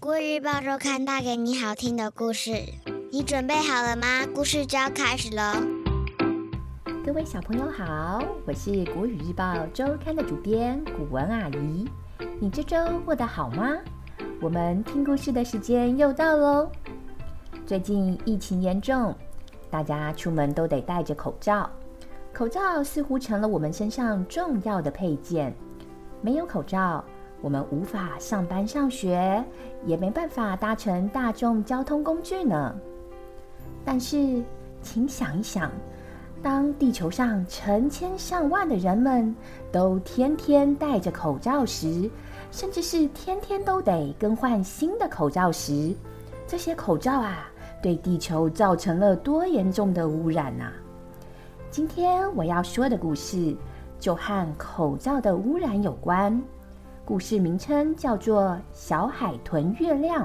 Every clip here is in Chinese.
国语日报周刊带给你好听的故事，你准备好了吗？故事就要开始了。各位小朋友好，我是国语日报周刊的主编古文阿姨。你这周过得好吗？我们听故事的时间又到喽。最近疫情严重，大家出门都得戴着口罩，口罩似乎成了我们身上重要的配件。没有口罩，我们无法上班上学，也没办法搭乘大众交通工具呢。但是，请想一想，当地球上成千上万的人们都天天戴着口罩时，甚至是天天都得更换新的口罩时，这些口罩啊，对地球造成了多严重的污染呐！今天我要说的故事。就和口罩的污染有关。故事名称叫做《小海豚月亮》，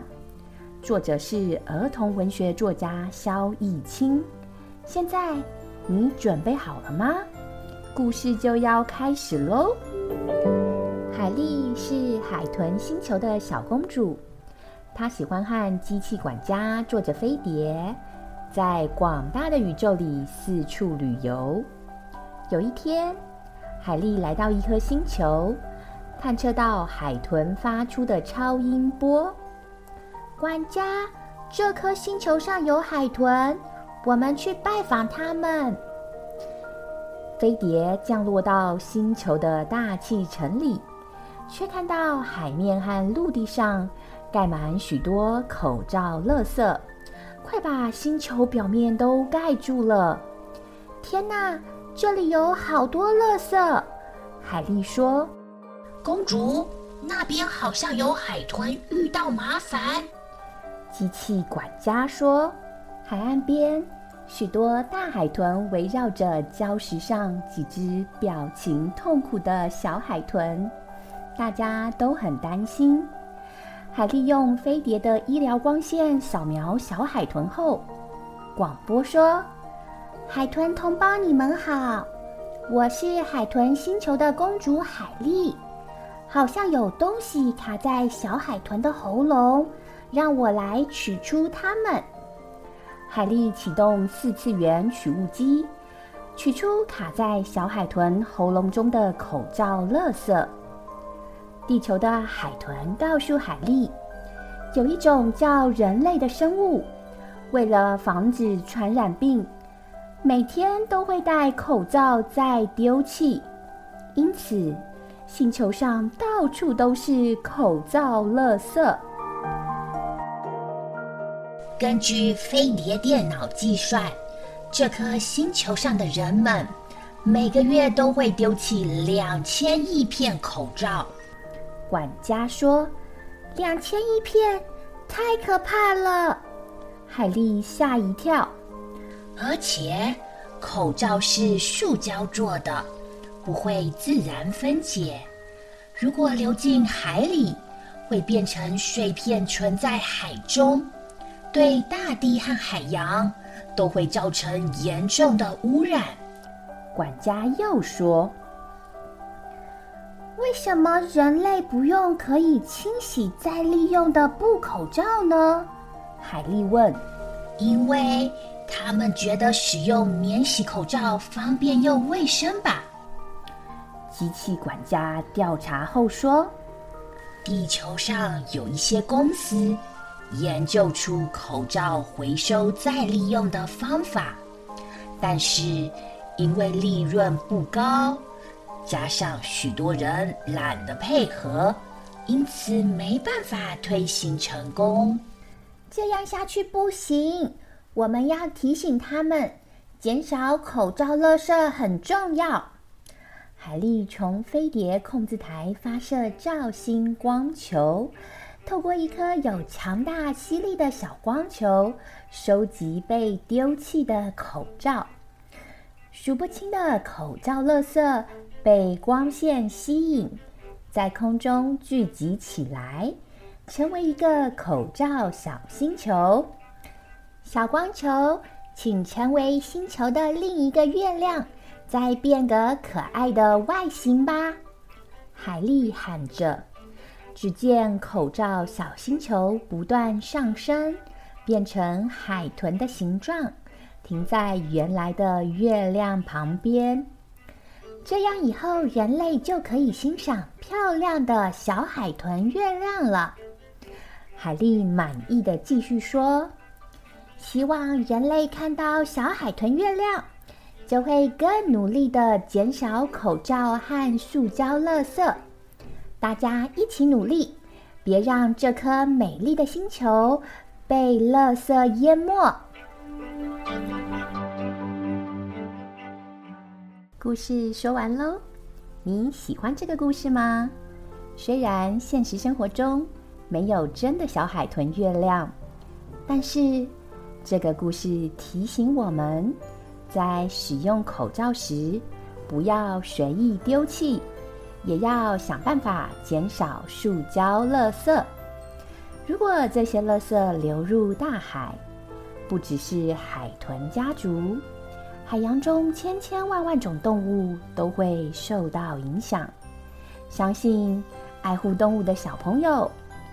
作者是儿童文学作家萧逸清。现在你准备好了吗？故事就要开始喽！海莉是海豚星球的小公主，她喜欢和机器管家坐着飞碟，在广大的宇宙里四处旅游。有一天，海莉来到一颗星球，探测到海豚发出的超音波。管家，这颗星球上有海豚，我们去拜访他们。飞碟降落到星球的大气层里，却看到海面和陆地上盖满许多口罩垃圾，快把星球表面都盖住了！天哪！这里有好多垃圾，海莉说：“公主，那边好像有海豚遇到麻烦。”机器管家说：“海岸边许多大海豚围绕着礁石上几只表情痛苦的小海豚，大家都很担心。”海莉用飞碟的医疗光线扫描小海豚后，广播说。海豚同胞，你们好！我是海豚星球的公主海莉，好像有东西卡在小海豚的喉咙，让我来取出它们。海莉启动四次元取物机，取出卡在小海豚喉咙中的口罩垃圾。地球的海豚告诉海莉，有一种叫人类的生物，为了防止传染病。每天都会戴口罩再丢弃，因此星球上到处都是口罩垃圾。根据飞碟电脑计算，这颗星球上的人们每个月都会丢弃两千亿片口罩。管家说：“两千亿片，太可怕了！”海莉吓一跳。而且，口罩是塑胶做的，不会自然分解。如果流进海里，会变成碎片存在海中，对大地和海洋都会造成严重的污染。管家又说：“为什么人类不用可以清洗再利用的布口罩呢？”海莉问：“因为。”他们觉得使用免洗口罩方便又卫生吧？机器管家调查后说，地球上有一些公司研究出口罩回收再利用的方法，但是因为利润不高，加上许多人懒得配合，因此没办法推行成功。这样下去不行。我们要提醒他们，减少口罩垃圾很重要。海莉从飞碟控制台发射照星光球，透过一颗有强大吸力的小光球，收集被丢弃的口罩。数不清的口罩垃圾被光线吸引，在空中聚集起来，成为一个口罩小星球。小光球，请成为星球的另一个月亮，再变个可爱的外形吧！海莉喊着。只见口罩小星球不断上升，变成海豚的形状，停在原来的月亮旁边。这样以后，人类就可以欣赏漂亮的小海豚月亮了。海莉满意的继续说：“希望人类看到小海豚月亮，就会更努力的减少口罩和塑胶垃圾。”大家一起努力，别让这颗美丽的星球被垃圾淹没。故事说完喽，你喜欢这个故事吗？虽然现实生活中没有真的小海豚月亮，但是这个故事提醒我们，在使用口罩时不要随意丢弃。也要想办法减少塑胶垃圾。如果这些垃圾流入大海，不只是海豚家族，海洋中千千万万种动物都会受到影响。相信爱护动物的小朋友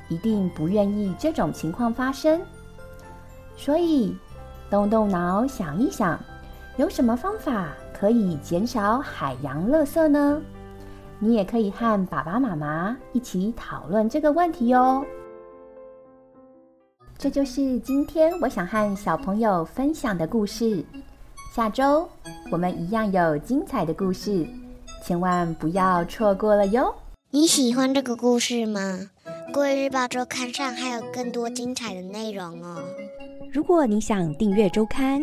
一定不愿意这种情况发生。所以，动动脑想一想，有什么方法可以减少海洋垃圾呢？你也可以和爸爸妈妈一起讨论这个问题哦。这就是今天我想和小朋友分享的故事。下周我们一样有精彩的故事，千万不要错过了哟。你喜欢这个故事吗？国语日报周刊上还有更多精彩的内容哦。如果你想订阅周刊，